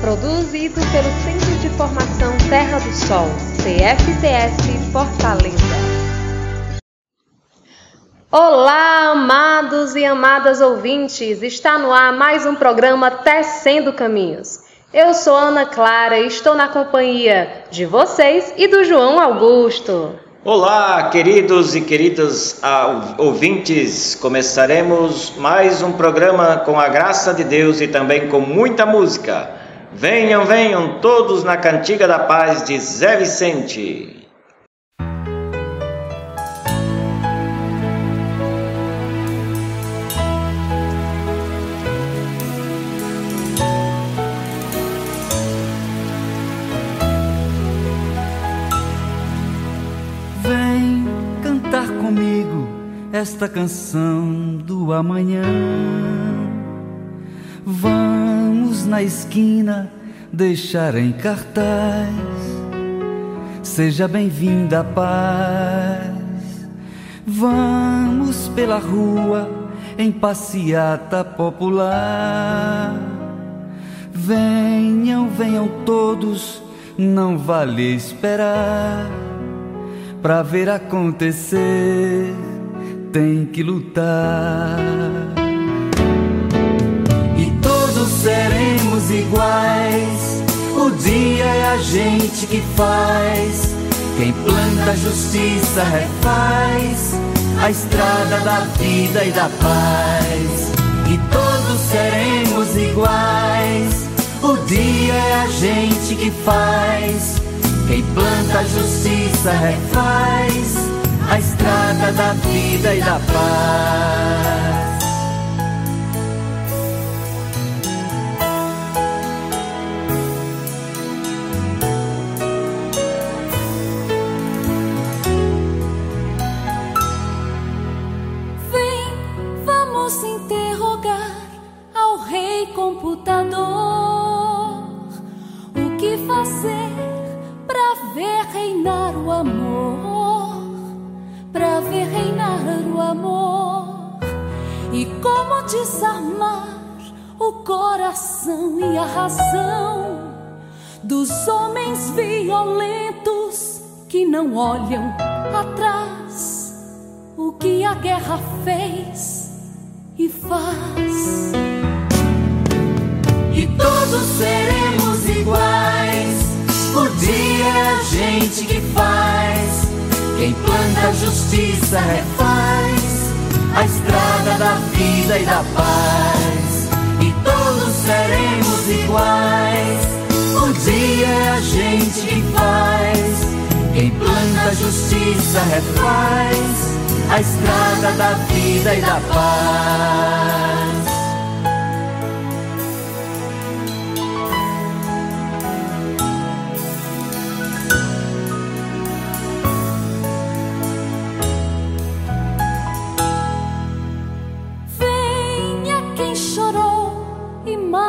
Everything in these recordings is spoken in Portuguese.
Produzido pelo Centro de Formação Terra do Sol, CFTS Fortaleza. Olá, amados e amadas ouvintes! Está no ar mais um programa Tecendo Caminhos. Eu sou Ana Clara e estou na companhia de vocês e do João Augusto. Olá, queridos e queridas ouvintes. Começaremos mais um programa com a graça de Deus e também com muita música. Venham, venham todos na Cantiga da Paz de Zé Vicente. esta canção do amanhã. Vamos na esquina deixar em cartaz. Seja bem-vinda a paz. Vamos pela rua em passeata popular. Venham, venham todos, não vale esperar para ver acontecer tem que lutar. E todos seremos iguais. O dia é a gente que faz. Quem planta a justiça refaz a estrada da vida e da paz. E todos seremos iguais. O dia é a gente que faz. Quem planta a justiça refaz a estrada da vida e da paz.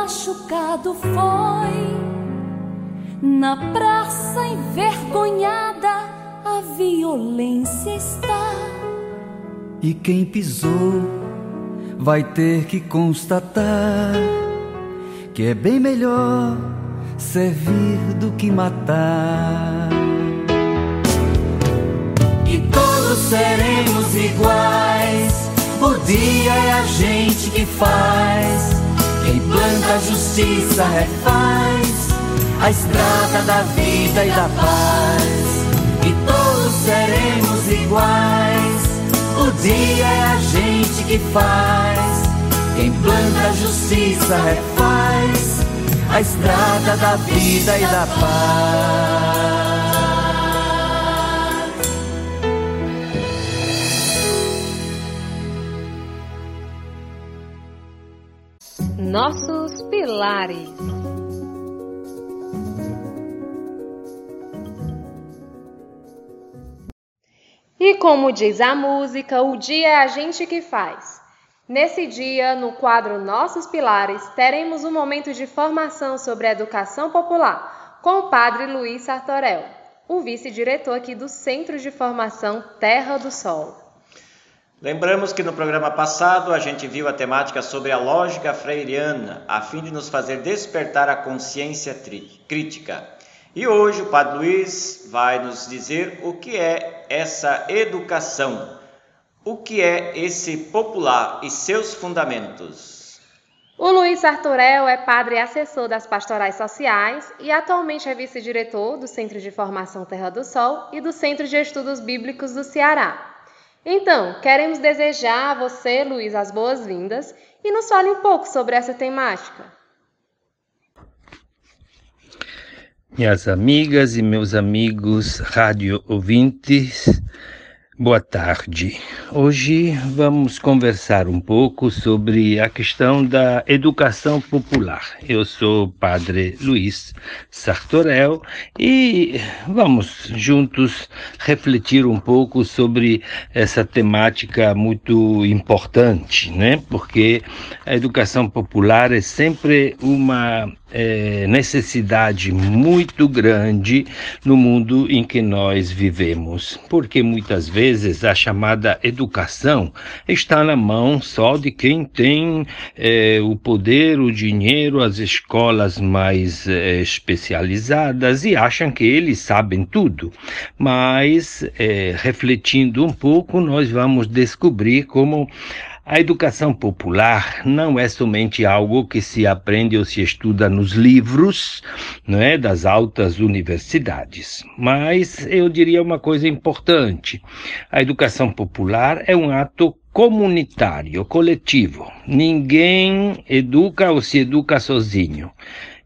Machucado foi. Na praça envergonhada, a violência está. E quem pisou vai ter que constatar que é bem melhor servir do que matar. E todos seremos iguais. O dia é a gente que faz quem planta a justiça refaz a estrada da vida e da paz. E todos seremos iguais. O dia é a gente que faz. Quem planta a justiça refaz a estrada da vida e da paz. Nossos pilares. E como diz a música, o dia é a gente que faz. Nesse dia, no quadro Nossos Pilares, teremos um momento de formação sobre a educação popular com o padre Luiz Sartorel, o vice-diretor aqui do Centro de Formação Terra do Sol. Lembramos que no programa passado a gente viu a temática sobre a lógica freiriana, a fim de nos fazer despertar a consciência crítica. E hoje o Padre Luiz vai nos dizer o que é essa educação o que é esse popular e seus fundamentos? O Luiz Arturel é padre e assessor das pastorais sociais e atualmente é vice-diretor do Centro de Formação Terra do Sol e do Centro de Estudos Bíblicos do Ceará. Então, queremos desejar a você, Luiz, as boas-vindas e nos fale um pouco sobre essa temática. Minhas amigas e meus amigos rádio ouvintes, Boa tarde. Hoje vamos conversar um pouco sobre a questão da educação popular. Eu sou Padre Luiz Sartorel e vamos juntos refletir um pouco sobre essa temática muito importante, né? Porque a educação popular é sempre uma é, necessidade muito grande no mundo em que nós vivemos, porque muitas vezes a chamada educação está na mão só de quem tem é, o poder, o dinheiro, as escolas mais é, especializadas e acham que eles sabem tudo. Mas, é, refletindo um pouco, nós vamos descobrir como a educação popular não é somente algo que se aprende ou se estuda nos livros, não é, das altas universidades, mas eu diria uma coisa importante. A educação popular é um ato comunitário, coletivo. Ninguém educa ou se educa sozinho.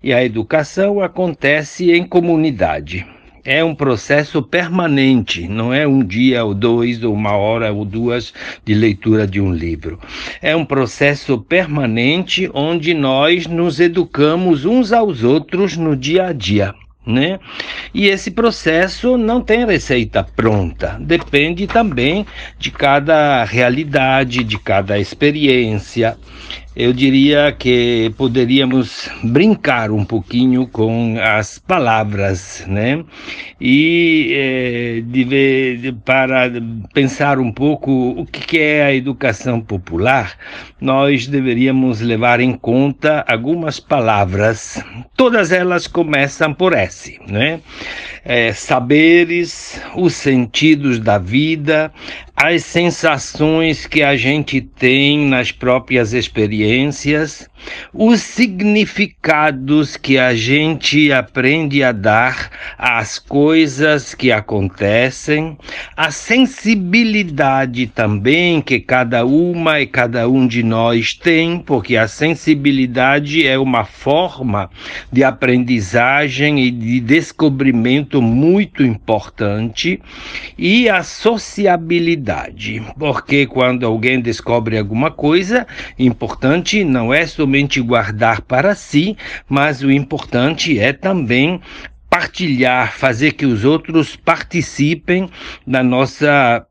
E a educação acontece em comunidade é um processo permanente, não é um dia ou dois, ou uma hora ou duas de leitura de um livro. É um processo permanente onde nós nos educamos uns aos outros no dia a dia. Né? E esse processo não tem receita pronta, depende também de cada realidade, de cada experiência eu diria que poderíamos brincar um pouquinho com as palavras, né? E é, de, de, para pensar um pouco o que é a educação popular, nós deveríamos levar em conta algumas palavras. Todas elas começam por S, né? É, saberes, os sentidos da vida, as sensações que a gente tem nas próprias experiências, os significados que a gente aprende a dar às coisas que acontecem, a sensibilidade também que cada uma e cada um de nós tem, porque a sensibilidade é uma forma de aprendizagem e de descobrimento muito importante, e a sociabilidade, porque quando alguém descobre alguma coisa importante, não é somente somente guardar para si, mas o importante é também partilhar, fazer que os outros participem da nossa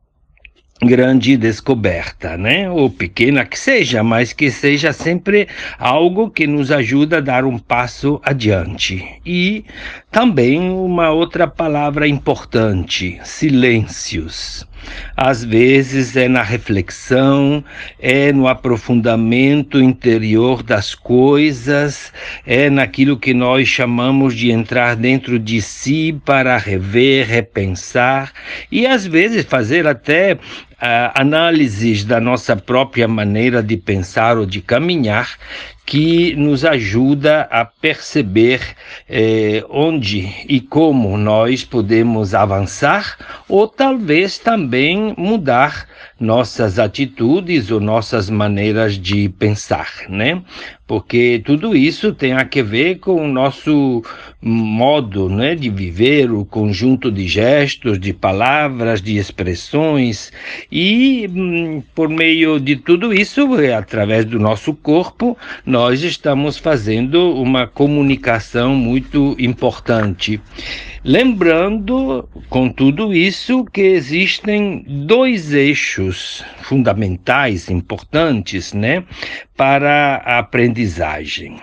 grande descoberta, né? Ou pequena que seja, mas que seja sempre algo que nos ajuda a dar um passo adiante. E também uma outra palavra importante: silêncios. Às vezes é na reflexão, é no aprofundamento interior das coisas, é naquilo que nós chamamos de entrar dentro de si para rever, repensar e às vezes fazer até uh, análises da nossa própria maneira de pensar ou de caminhar que nos ajuda a perceber eh, onde e como nós podemos avançar ou talvez também mudar nossas atitudes ou nossas maneiras de pensar, né? Porque tudo isso tem a que ver com o nosso modo né, de viver, o conjunto de gestos, de palavras, de expressões, e hum, por meio de tudo isso, é através do nosso corpo, nós estamos fazendo uma comunicação muito importante. Lembrando, com tudo isso, que existem dois eixos fundamentais, importantes, né, para a aprendizagem.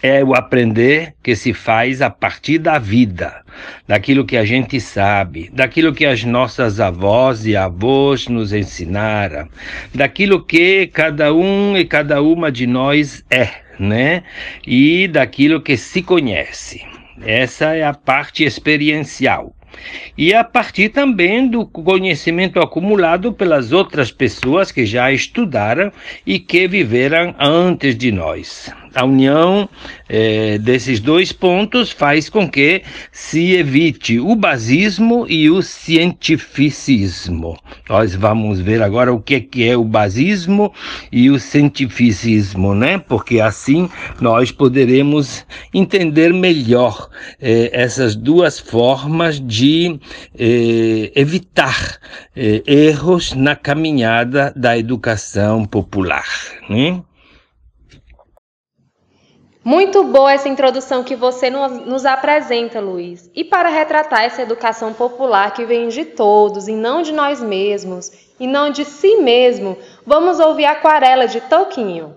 É o aprender que se faz a partir da vida, daquilo que a gente sabe, daquilo que as nossas avós e avós nos ensinaram, daquilo que cada um e cada uma de nós é, né? E daquilo que se conhece. Essa é a parte experiencial. E a partir também do conhecimento acumulado pelas outras pessoas que já estudaram e que viveram antes de nós a união é, desses dois pontos faz com que se evite o basismo e o cientificismo. Nós vamos ver agora o que, que é o basismo e o cientificismo, né? Porque assim nós poderemos entender melhor é, essas duas formas de é, evitar erros na caminhada da educação popular. Né? Muito boa essa introdução que você nos apresenta, Luiz. E para retratar essa educação popular que vem de todos e não de nós mesmos, e não de si mesmo, vamos ouvir Aquarela de Toquinho.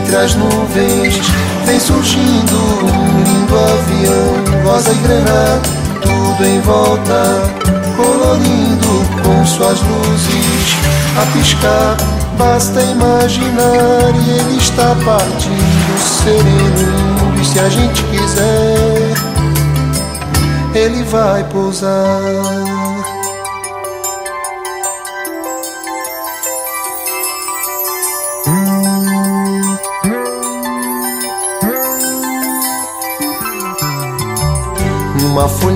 Entre as nuvens vem surgindo um lindo avião, rosa e grana, tudo em volta, colorindo com suas luzes a piscar. Basta imaginar e ele está partindo sereno. E se a gente quiser, ele vai pousar.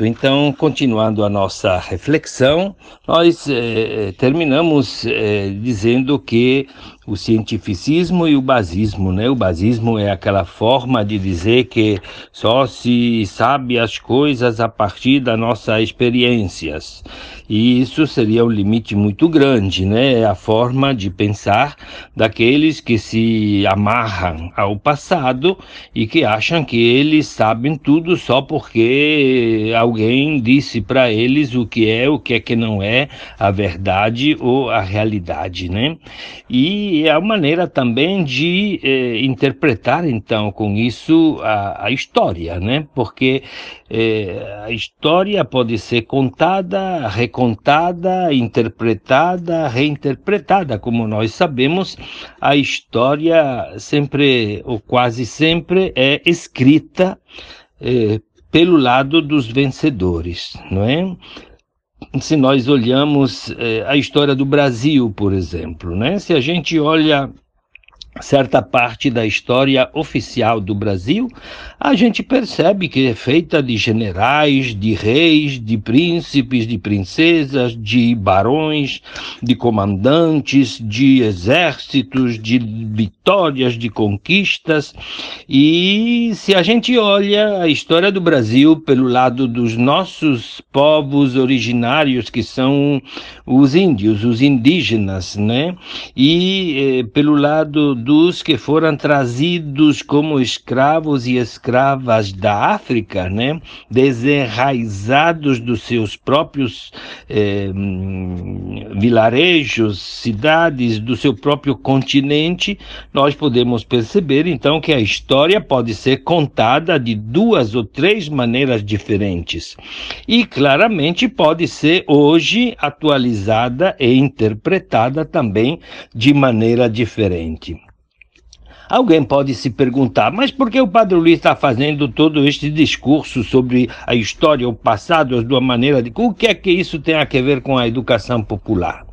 Pronto, então, continuando a nossa reflexão, nós eh, terminamos eh, dizendo que o cientificismo e o basismo, né? O basismo é aquela forma de dizer que só se sabe as coisas a partir das nossas experiências. E isso seria um limite muito grande, né? É a forma de pensar daqueles que se amarram ao passado e que acham que eles sabem tudo só porque alguém disse para eles o que é, o que é que não é a verdade ou a realidade, né? E é a maneira também de eh, interpretar então com isso a, a história, né? Porque eh, a história pode ser contada, recontada, interpretada, reinterpretada. Como nós sabemos, a história sempre, ou quase sempre, é escrita eh, pelo lado dos vencedores, não é? Se nós olhamos eh, a história do Brasil, por exemplo, né? Se a gente olha certa parte da história oficial do Brasil, a gente percebe que é feita de generais, de reis, de príncipes, de princesas, de barões, de comandantes, de exércitos, de vitórias, de conquistas. E se a gente olha a história do Brasil pelo lado dos nossos povos originários, que são os índios, os indígenas, né? E eh, pelo lado dos que foram trazidos como escravos e escravas da África, né? desenraizados dos seus próprios eh, vilarejos, cidades, do seu próprio continente, nós podemos perceber então que a história pode ser contada de duas ou três maneiras diferentes. E claramente pode ser hoje atualizada e interpretada também de maneira diferente. Alguém pode se perguntar, mas por que o Padre Luiz está fazendo todo este discurso sobre a história, o passado, de uma maneira de. O que é que isso tem a ver com a educação popular?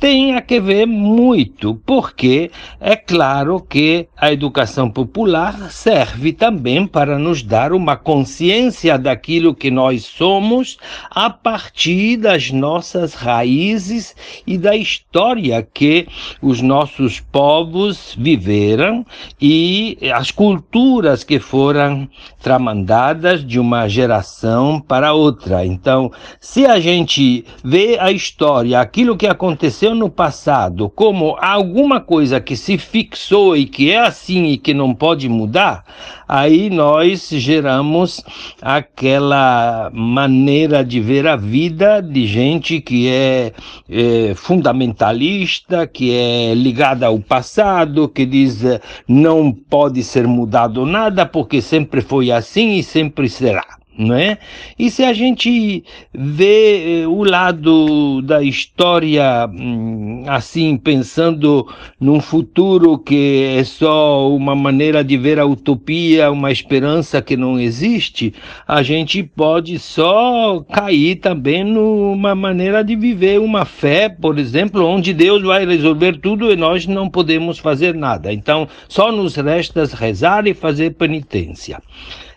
Tem a que ver muito, porque é claro que a educação popular serve também para nos dar uma consciência daquilo que nós somos a partir das nossas raízes e da história que os nossos povos viveram e as culturas que foram tramandadas de uma geração para outra. Então, se a gente vê a história, aquilo que aconteceu no passado como alguma coisa que se fixou e que é assim e que não pode mudar, aí nós geramos aquela maneira de ver a vida de gente que é, é fundamentalista, que é ligada ao passado, que diz não pode ser mudado nada porque sempre foi assim e sempre será não é? E se a gente vê eh, o lado da história hum, assim, pensando num futuro que é só uma maneira de ver a utopia, uma esperança que não existe, a gente pode só cair também numa maneira de viver uma fé, por exemplo, onde Deus vai resolver tudo e nós não podemos fazer nada. Então, só nos resta rezar e fazer penitência.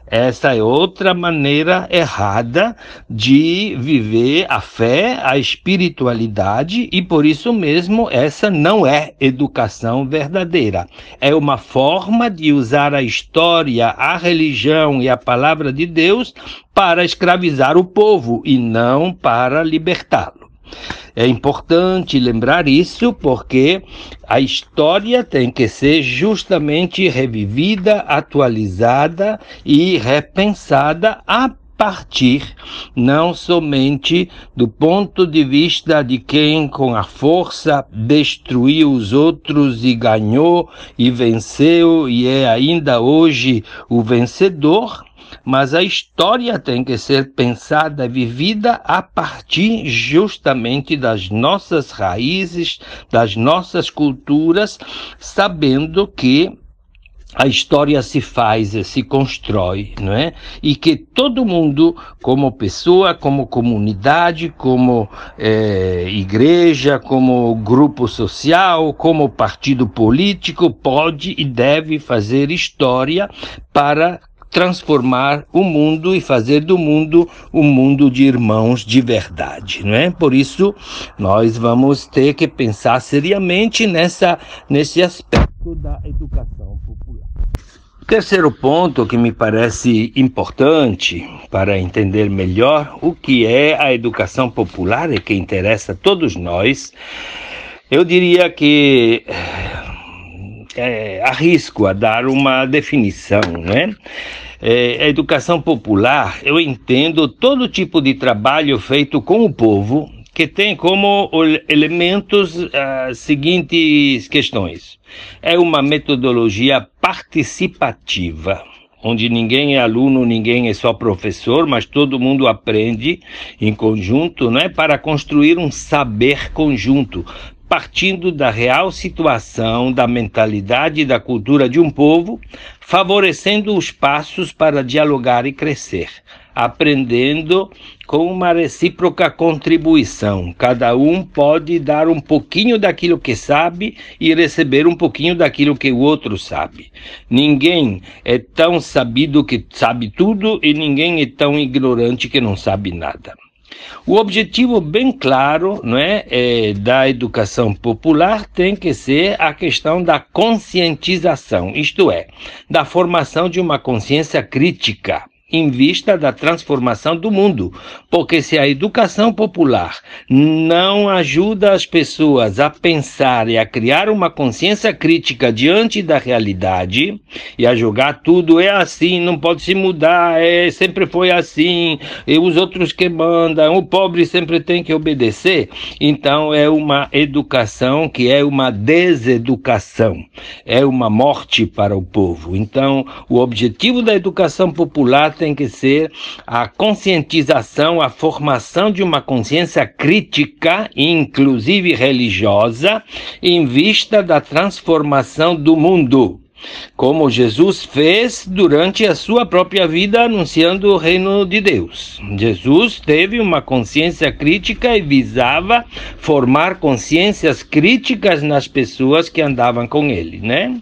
Essa é outra maneira errada de viver a fé, a espiritualidade, e por isso mesmo essa não é educação verdadeira. É uma forma de usar a história, a religião e a palavra de Deus para escravizar o povo e não para libertá-lo. É importante lembrar isso porque a história tem que ser justamente revivida, atualizada e repensada a partir não somente do ponto de vista de quem com a força destruiu os outros e ganhou e venceu e é ainda hoje o vencedor, mas a história tem que ser pensada, vivida a partir justamente das nossas raízes, das nossas culturas, sabendo que a história se faz, se constrói, não é? E que todo mundo, como pessoa, como comunidade, como é, igreja, como grupo social, como partido político, pode e deve fazer história para transformar o mundo e fazer do mundo um mundo de irmãos de verdade, não é? Por isso nós vamos ter que pensar seriamente nessa nesse aspecto da educação popular. Terceiro ponto que me parece importante para entender melhor o que é a educação popular e que interessa a todos nós, eu diria que é, arrisco a dar uma definição, né? É, a educação popular, eu entendo todo tipo de trabalho feito com o povo que tem como elementos as seguintes questões. É uma metodologia participativa, onde ninguém é aluno, ninguém é só professor, mas todo mundo aprende em conjunto, não é para construir um saber conjunto, partindo da real situação, da mentalidade e da cultura de um povo, favorecendo os passos para dialogar e crescer, aprendendo com uma recíproca contribuição. Cada um pode dar um pouquinho daquilo que sabe e receber um pouquinho daquilo que o outro sabe. Ninguém é tão sabido que sabe tudo e ninguém é tão ignorante que não sabe nada. O objetivo bem claro não é, é, da educação popular tem que ser a questão da conscientização, isto é, da formação de uma consciência crítica em vista da transformação do mundo. Porque se a educação popular não ajuda as pessoas a pensar e a criar uma consciência crítica diante da realidade e a jogar tudo é assim, não pode se mudar, é, sempre foi assim, e os outros que mandam, o pobre sempre tem que obedecer, então é uma educação que é uma deseducação, é uma morte para o povo. Então, o objetivo da educação popular tem que ser a conscientização, a formação de uma consciência crítica, inclusive religiosa, em vista da transformação do mundo como Jesus fez durante a sua própria vida anunciando o reino de Deus. Jesus teve uma consciência crítica e visava formar consciências críticas nas pessoas que andavam com ele, né?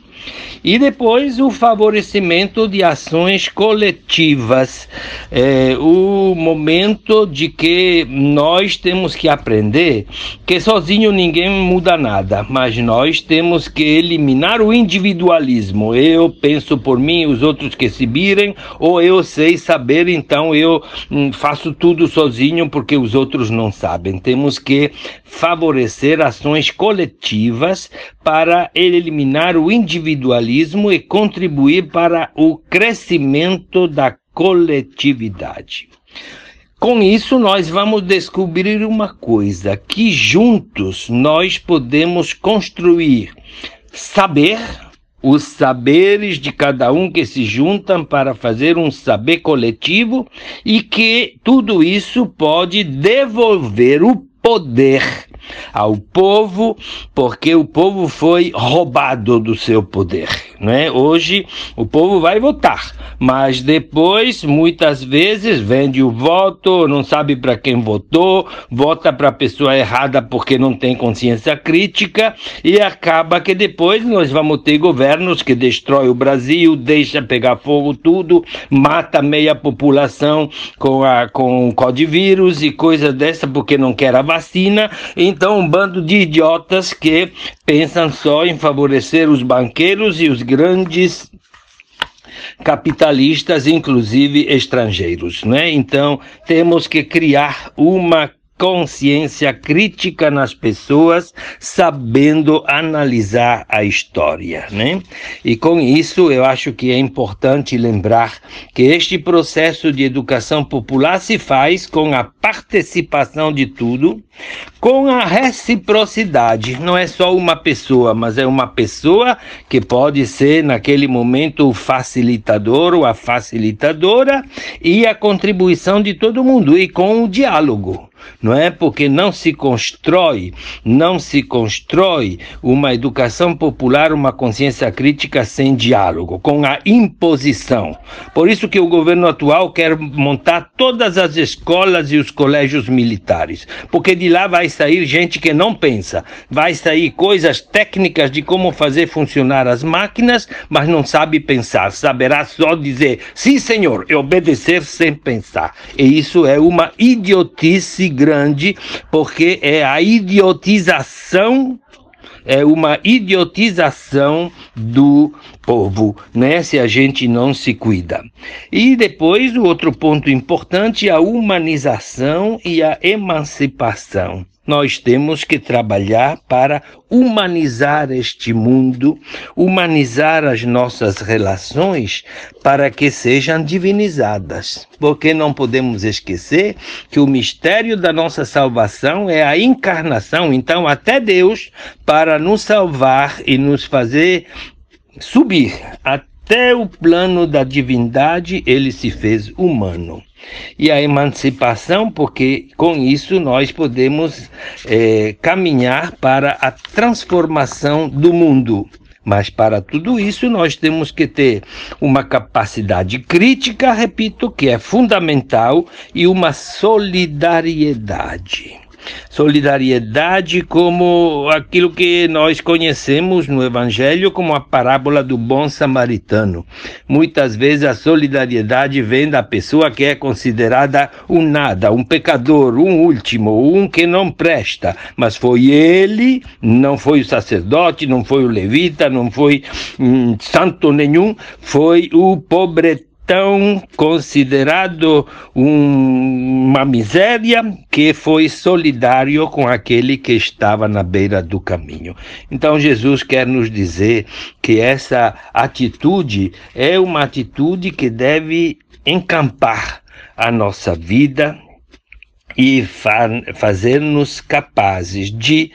E depois o favorecimento de ações coletivas, é, o momento de que nós temos que aprender que sozinho ninguém muda nada, mas nós temos que eliminar o individualismo. Eu penso por mim, os outros que se virem, ou eu sei saber, então eu hum, faço tudo sozinho porque os outros não sabem. Temos que favorecer ações coletivas para eliminar o individualismo e contribuir para o crescimento da coletividade. Com isso, nós vamos descobrir uma coisa: que juntos nós podemos construir saber, os saberes de cada um que se juntam para fazer um saber coletivo e que tudo isso pode devolver o poder ao povo, porque o povo foi roubado do seu poder. Não é? Hoje o povo vai votar, mas depois muitas vezes vende o voto, não sabe para quem votou, vota para a pessoa errada porque não tem consciência crítica e acaba que depois nós vamos ter governos que destrói o Brasil, deixa pegar fogo tudo, mata meia população com a com codivírus e coisa dessa porque não quer a vacina. Então um bando de idiotas que pensam só em favorecer os banqueiros e os grandes capitalistas, inclusive estrangeiros, né? Então temos que criar uma consciência crítica nas pessoas, sabendo analisar a história, né? E com isso eu acho que é importante lembrar que este processo de educação popular se faz com a participação de tudo, com a reciprocidade. Não é só uma pessoa, mas é uma pessoa que pode ser naquele momento o facilitador ou a facilitadora e a contribuição de todo mundo e com o diálogo não é? Porque não se constrói, não se constrói uma educação popular, uma consciência crítica sem diálogo, com a imposição. Por isso que o governo atual quer montar todas as escolas e os colégios militares, porque de lá vai sair gente que não pensa, vai sair coisas técnicas de como fazer funcionar as máquinas, mas não sabe pensar, saberá só dizer sim, senhor, e obedecer sem pensar. E isso é uma idiotice grande, porque é a idiotização é uma idiotização do povo, né? Se a gente não se cuida. E depois o outro ponto importante, a humanização e a emancipação. Nós temos que trabalhar para humanizar este mundo, humanizar as nossas relações para que sejam divinizadas. Porque não podemos esquecer que o mistério da nossa salvação é a encarnação. Então, até Deus, para nos salvar e nos fazer subir até o plano da divindade, ele se fez humano e a emancipação, porque com isso nós podemos é, caminhar para a transformação do mundo. Mas para tudo isso nós temos que ter uma capacidade crítica, repito, que é fundamental, e uma solidariedade. Solidariedade como aquilo que nós conhecemos no Evangelho como a parábola do bom samaritano. Muitas vezes a solidariedade vem da pessoa que é considerada um nada, um pecador, um último, um que não presta. Mas foi ele, não foi o sacerdote, não foi o levita, não foi hum, santo nenhum, foi o pobre tão considerado um, uma miséria que foi solidário com aquele que estava na beira do caminho. Então Jesus quer nos dizer que essa atitude é uma atitude que deve encampar a nossa vida e fa fazer-nos capazes de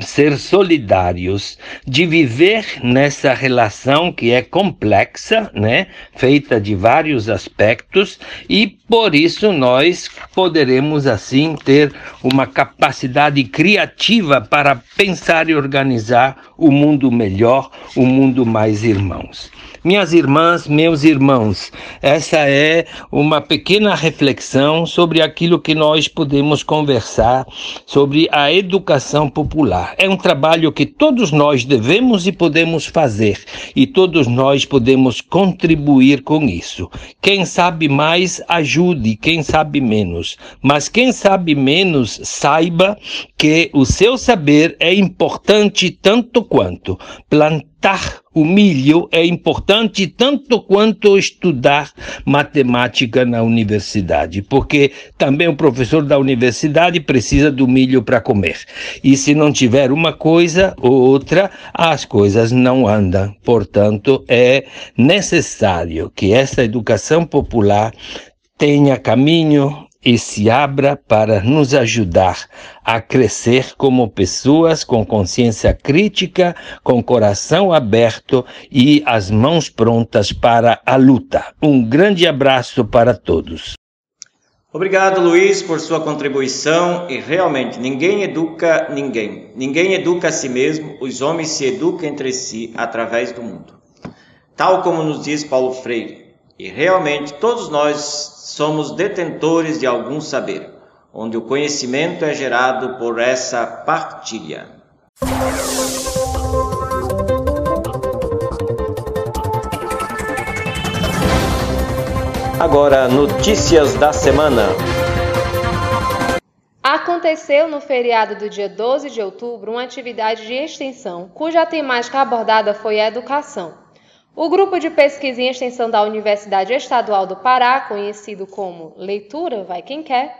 ser solidários, de viver nessa relação que é complexa, né, feita de vários aspectos e por isso nós poderemos assim ter uma capacidade criativa para pensar e organizar o mundo melhor, o mundo mais irmãos. Minhas irmãs, meus irmãos, essa é uma pequena reflexão sobre aquilo que nós podemos conversar sobre a educação popular. É um trabalho que todos nós devemos e podemos fazer, e todos nós podemos contribuir com isso. Quem sabe mais, ajude, quem sabe menos. Mas quem sabe menos, saiba que o seu saber é importante tanto quanto plantar o milho é importante tanto quanto estudar matemática na universidade, porque também o professor da universidade precisa do milho para comer. E se não tiver uma coisa ou outra, as coisas não andam. Portanto, é necessário que essa educação popular tenha caminho e se abra para nos ajudar a crescer como pessoas com consciência crítica, com coração aberto e as mãos prontas para a luta. Um grande abraço para todos. Obrigado, Luiz, por sua contribuição. E realmente, ninguém educa ninguém. Ninguém educa a si mesmo. Os homens se educam entre si através do mundo. tal como nos diz Paulo Freire. E realmente todos nós somos detentores de algum saber, onde o conhecimento é gerado por essa partilha. Agora, notícias da semana. Aconteceu no feriado do dia 12 de outubro uma atividade de extensão, cuja temática abordada foi a educação. O grupo de pesquisa em extensão da Universidade Estadual do Pará, conhecido como Leitura Vai Quem Quer,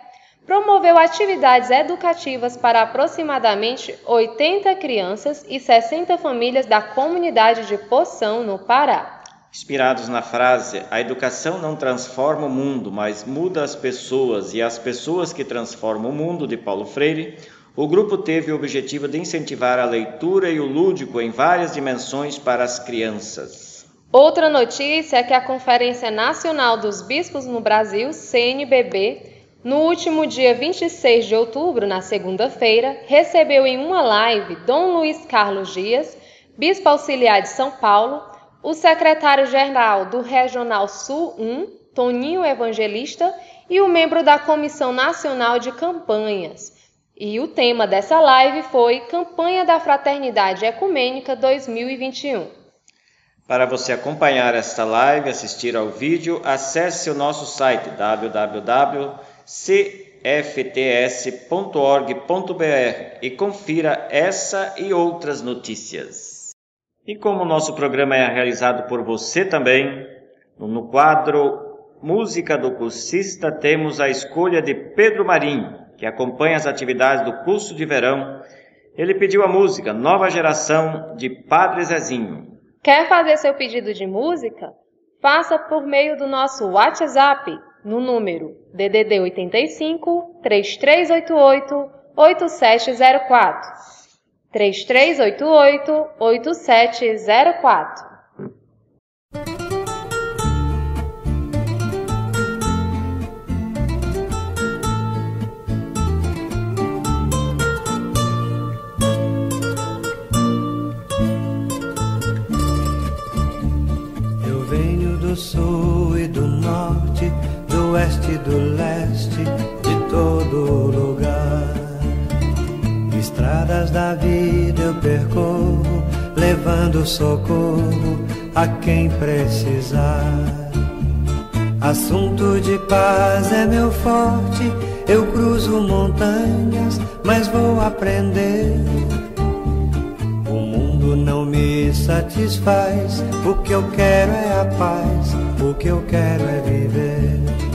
promoveu atividades educativas para aproximadamente 80 crianças e 60 famílias da comunidade de Poção, no Pará. Inspirados na frase A educação não transforma o mundo, mas muda as pessoas e as pessoas que transformam o mundo, de Paulo Freire, o grupo teve o objetivo de incentivar a leitura e o lúdico em várias dimensões para as crianças. Outra notícia é que a Conferência Nacional dos Bispos no Brasil, CNBB, no último dia 26 de outubro, na segunda-feira, recebeu em uma live Dom Luiz Carlos Dias, bispo auxiliar de São Paulo, o secretário-geral do Regional Sul 1, Toninho Evangelista, e o membro da Comissão Nacional de Campanhas. E o tema dessa live foi Campanha da Fraternidade Ecumênica 2021. Para você acompanhar esta live, assistir ao vídeo, acesse o nosso site www.cfts.org.br e confira essa e outras notícias. E como o nosso programa é realizado por você também, no quadro Música do Cursista temos a escolha de Pedro Marim, que acompanha as atividades do curso de verão. Ele pediu a música Nova Geração de Padre Zezinho. Quer fazer seu pedido de música? Faça por meio do nosso WhatsApp no número DDD 85 3388 8704. 3388 8704. Sul e do norte, do oeste e do leste, de todo lugar estradas da vida eu percorro, levando socorro a quem precisar. Assunto de paz é meu forte, eu cruzo montanhas, mas vou aprender. Não me satisfaz, o que eu quero é a paz, o que eu quero é viver.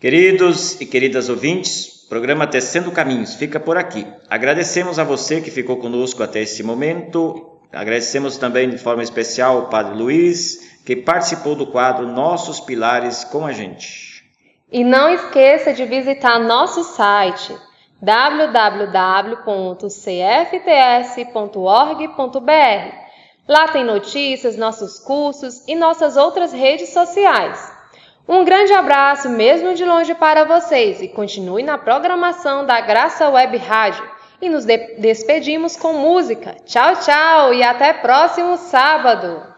Queridos e queridas ouvintes, o programa Tecendo Caminhos fica por aqui. Agradecemos a você que ficou conosco até esse momento. Agradecemos também de forma especial o Padre Luiz, que participou do quadro Nossos Pilares com a gente. E não esqueça de visitar nosso site www.cfts.org.br. Lá tem notícias, nossos cursos e nossas outras redes sociais. Um grande abraço, mesmo de longe, para vocês e continue na programação da Graça Web Rádio. E nos de despedimos com música. Tchau, tchau e até próximo sábado!